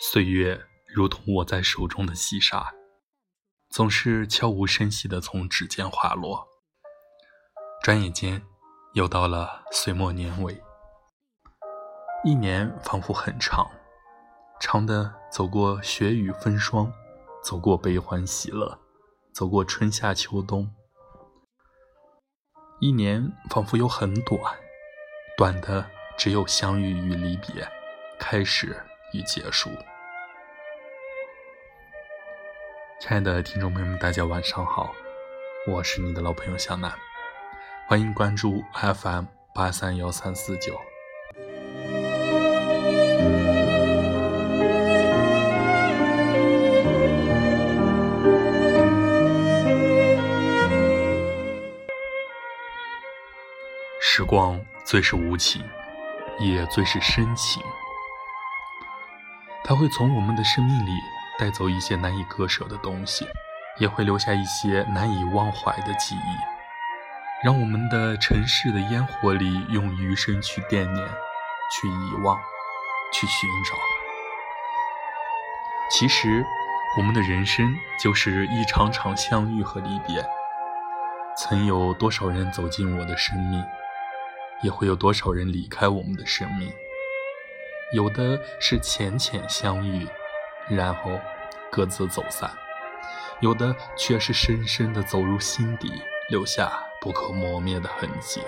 岁月如同握在手中的细沙，总是悄无声息地从指尖滑落。转眼间，又到了岁末年尾。一年仿佛很长，长的走过雪雨风霜，走过悲欢喜乐，走过春夏秋冬。一年仿佛又很短，短的只有相遇与离别，开始。与结束。亲爱的听众朋友们，大家晚上好，我是你的老朋友小南，欢迎关注 FM 八三幺三四九。时光最是无情，也最是深情。它会从我们的生命里带走一些难以割舍的东西，也会留下一些难以忘怀的记忆，让我们的尘世的烟火里用余生去惦念、去遗忘、去寻找。其实，我们的人生就是一场场相遇和离别。曾有多少人走进我的生命，也会有多少人离开我们的生命。有的是浅浅相遇，然后各自走散；有的却是深深的走入心底，留下不可磨灭的痕迹。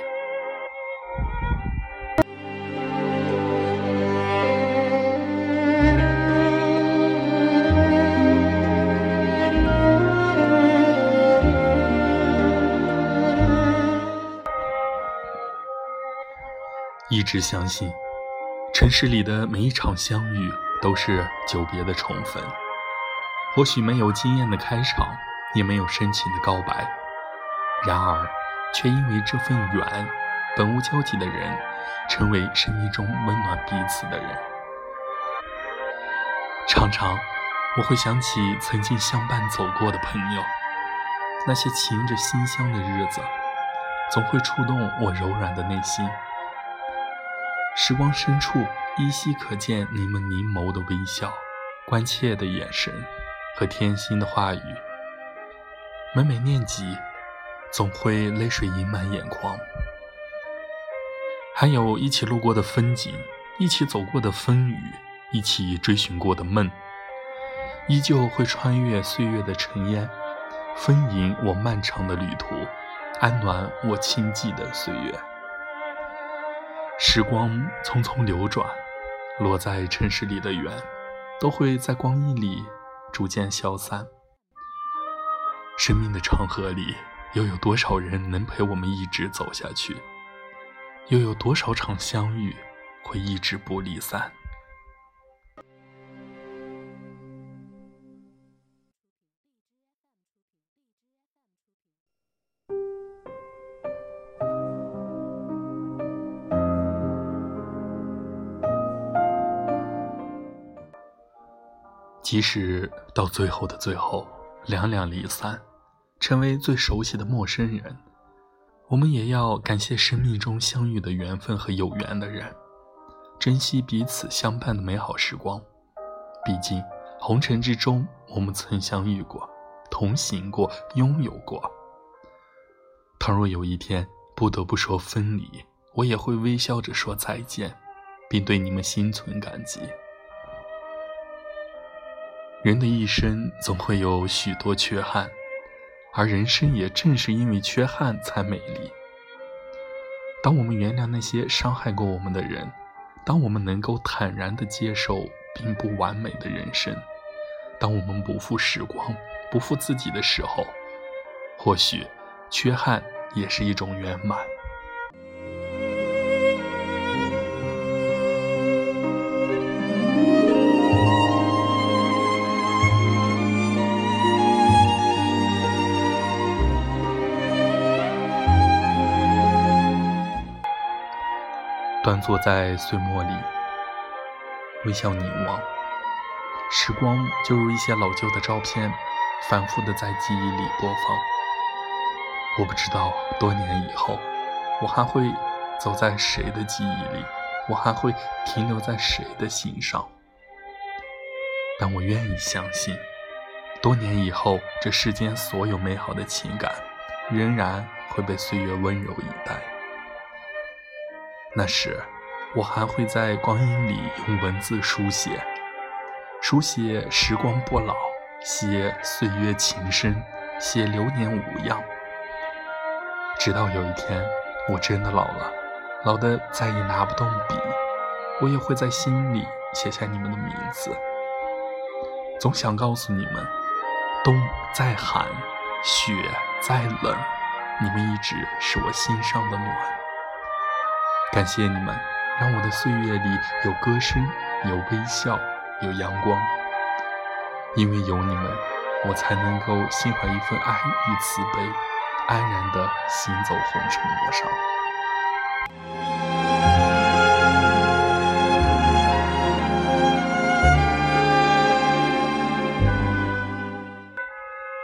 一直相信。城市里的每一场相遇都是久别的重逢，或许没有惊艳的开场，也没有深情的告白，然而，却因为这份缘，本无交集的人，成为生命中温暖彼此的人。常常，我会想起曾经相伴走过的朋友，那些情着馨香的日子，总会触动我柔软的内心。时光深处，依稀可见你们凝眸的微笑、关切的眼神和贴心的话语。每每念及，总会泪水盈满眼眶。还有一起路过的风景，一起走过的风雨，一起追寻过的梦，依旧会穿越岁月的尘烟，丰盈我漫长的旅途，安暖我清寂的岁月。时光匆匆流转，落在尘世里的缘，都会在光阴里逐渐消散。生命的长河里，又有多少人能陪我们一直走下去？又有多少场相遇会一直不离散？即使到最后的最后，两两离散，成为最熟悉的陌生人，我们也要感谢生命中相遇的缘分和有缘的人，珍惜彼此相伴的美好时光。毕竟，红尘之中，我们曾相遇过，同行过，拥有过。倘若有一天不得不说分离，我也会微笑着说再见，并对你们心存感激。人的一生总会有许多缺憾，而人生也正是因为缺憾才美丽。当我们原谅那些伤害过我们的人，当我们能够坦然地接受并不完美的人生，当我们不负时光、不负自己的时候，或许缺憾也是一种圆满。端坐在岁末里，微笑凝望，时光就如一些老旧的照片，反复的在记忆里播放。我不知道多年以后，我还会走在谁的记忆里，我还会停留在谁的心上。但我愿意相信，多年以后，这世间所有美好的情感，仍然会被岁月温柔以待。那时，我还会在光阴里用文字书写，书写时光不老，写岁月情深，写流年无恙。直到有一天，我真的老了，老的再也拿不动笔，我也会在心里写下你们的名字。总想告诉你们，冬再寒，雪再冷，你们一直是我心上的暖。感谢你们，让我的岁月里有歌声，有微笑，有阳光。因为有你们，我才能够心怀一份爱与慈悲。安然地行走红尘陌上。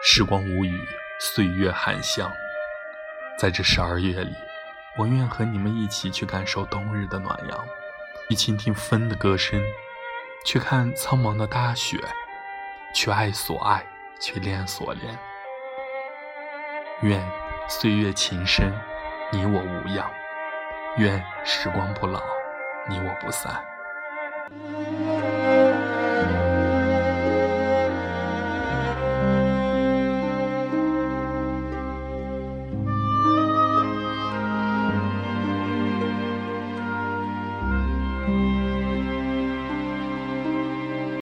时光无语，岁月含香。在这十二月里，我愿和你们一起去感受冬日的暖阳，去倾听风的歌声，去看苍茫的大雪，去爱所爱，去恋所恋。愿岁月情深，你我无恙；愿时光不老，你我不散。